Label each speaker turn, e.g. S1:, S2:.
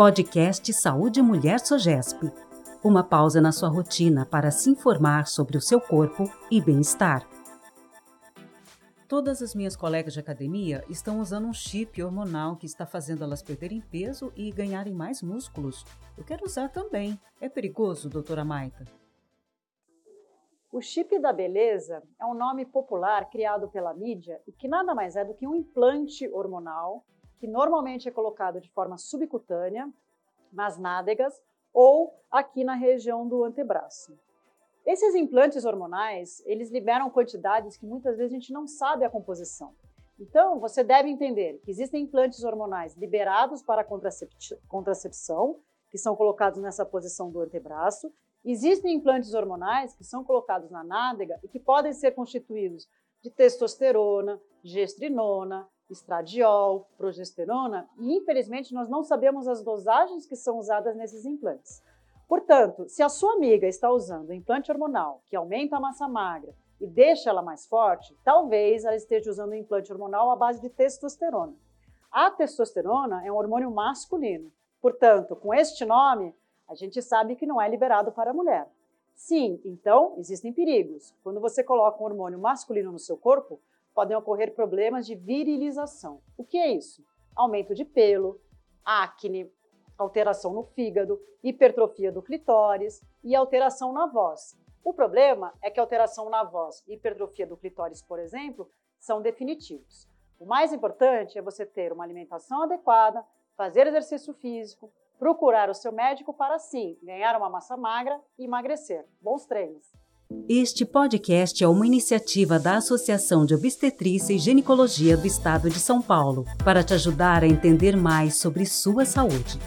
S1: Podcast Saúde Mulher Sogesp. Uma pausa na sua rotina para se informar sobre o seu corpo e bem-estar. Todas as minhas colegas de academia estão usando um chip hormonal que está fazendo elas perderem peso e ganharem mais músculos. Eu quero usar também. É perigoso, doutora Maita?
S2: O chip da beleza é um nome popular criado pela mídia e que nada mais é do que um implante hormonal que normalmente é colocado de forma subcutânea nas nádegas ou aqui na região do antebraço. Esses implantes hormonais, eles liberam quantidades que muitas vezes a gente não sabe a composição. Então, você deve entender que existem implantes hormonais liberados para contracepção, que são colocados nessa posição do antebraço, Existem implantes hormonais que são colocados na nádega e que podem ser constituídos de testosterona, gestrinona, estradiol, progesterona, e infelizmente nós não sabemos as dosagens que são usadas nesses implantes. Portanto, se a sua amiga está usando implante hormonal que aumenta a massa magra e deixa ela mais forte, talvez ela esteja usando implante hormonal à base de testosterona. A testosterona é um hormônio masculino. Portanto, com este nome, a gente sabe que não é liberado para a mulher. Sim, então existem perigos. Quando você coloca um hormônio masculino no seu corpo, podem ocorrer problemas de virilização. O que é isso? Aumento de pelo, acne, alteração no fígado, hipertrofia do clitóris e alteração na voz. O problema é que alteração na voz e hipertrofia do clitóris, por exemplo, são definitivos. O mais importante é você ter uma alimentação adequada, fazer exercício físico, procurar o seu médico para sim ganhar uma massa magra e emagrecer. Bons treinos!
S1: Este podcast é uma iniciativa da Associação de Obstetrícia e Ginecologia do Estado de São Paulo para te ajudar a entender mais sobre sua saúde.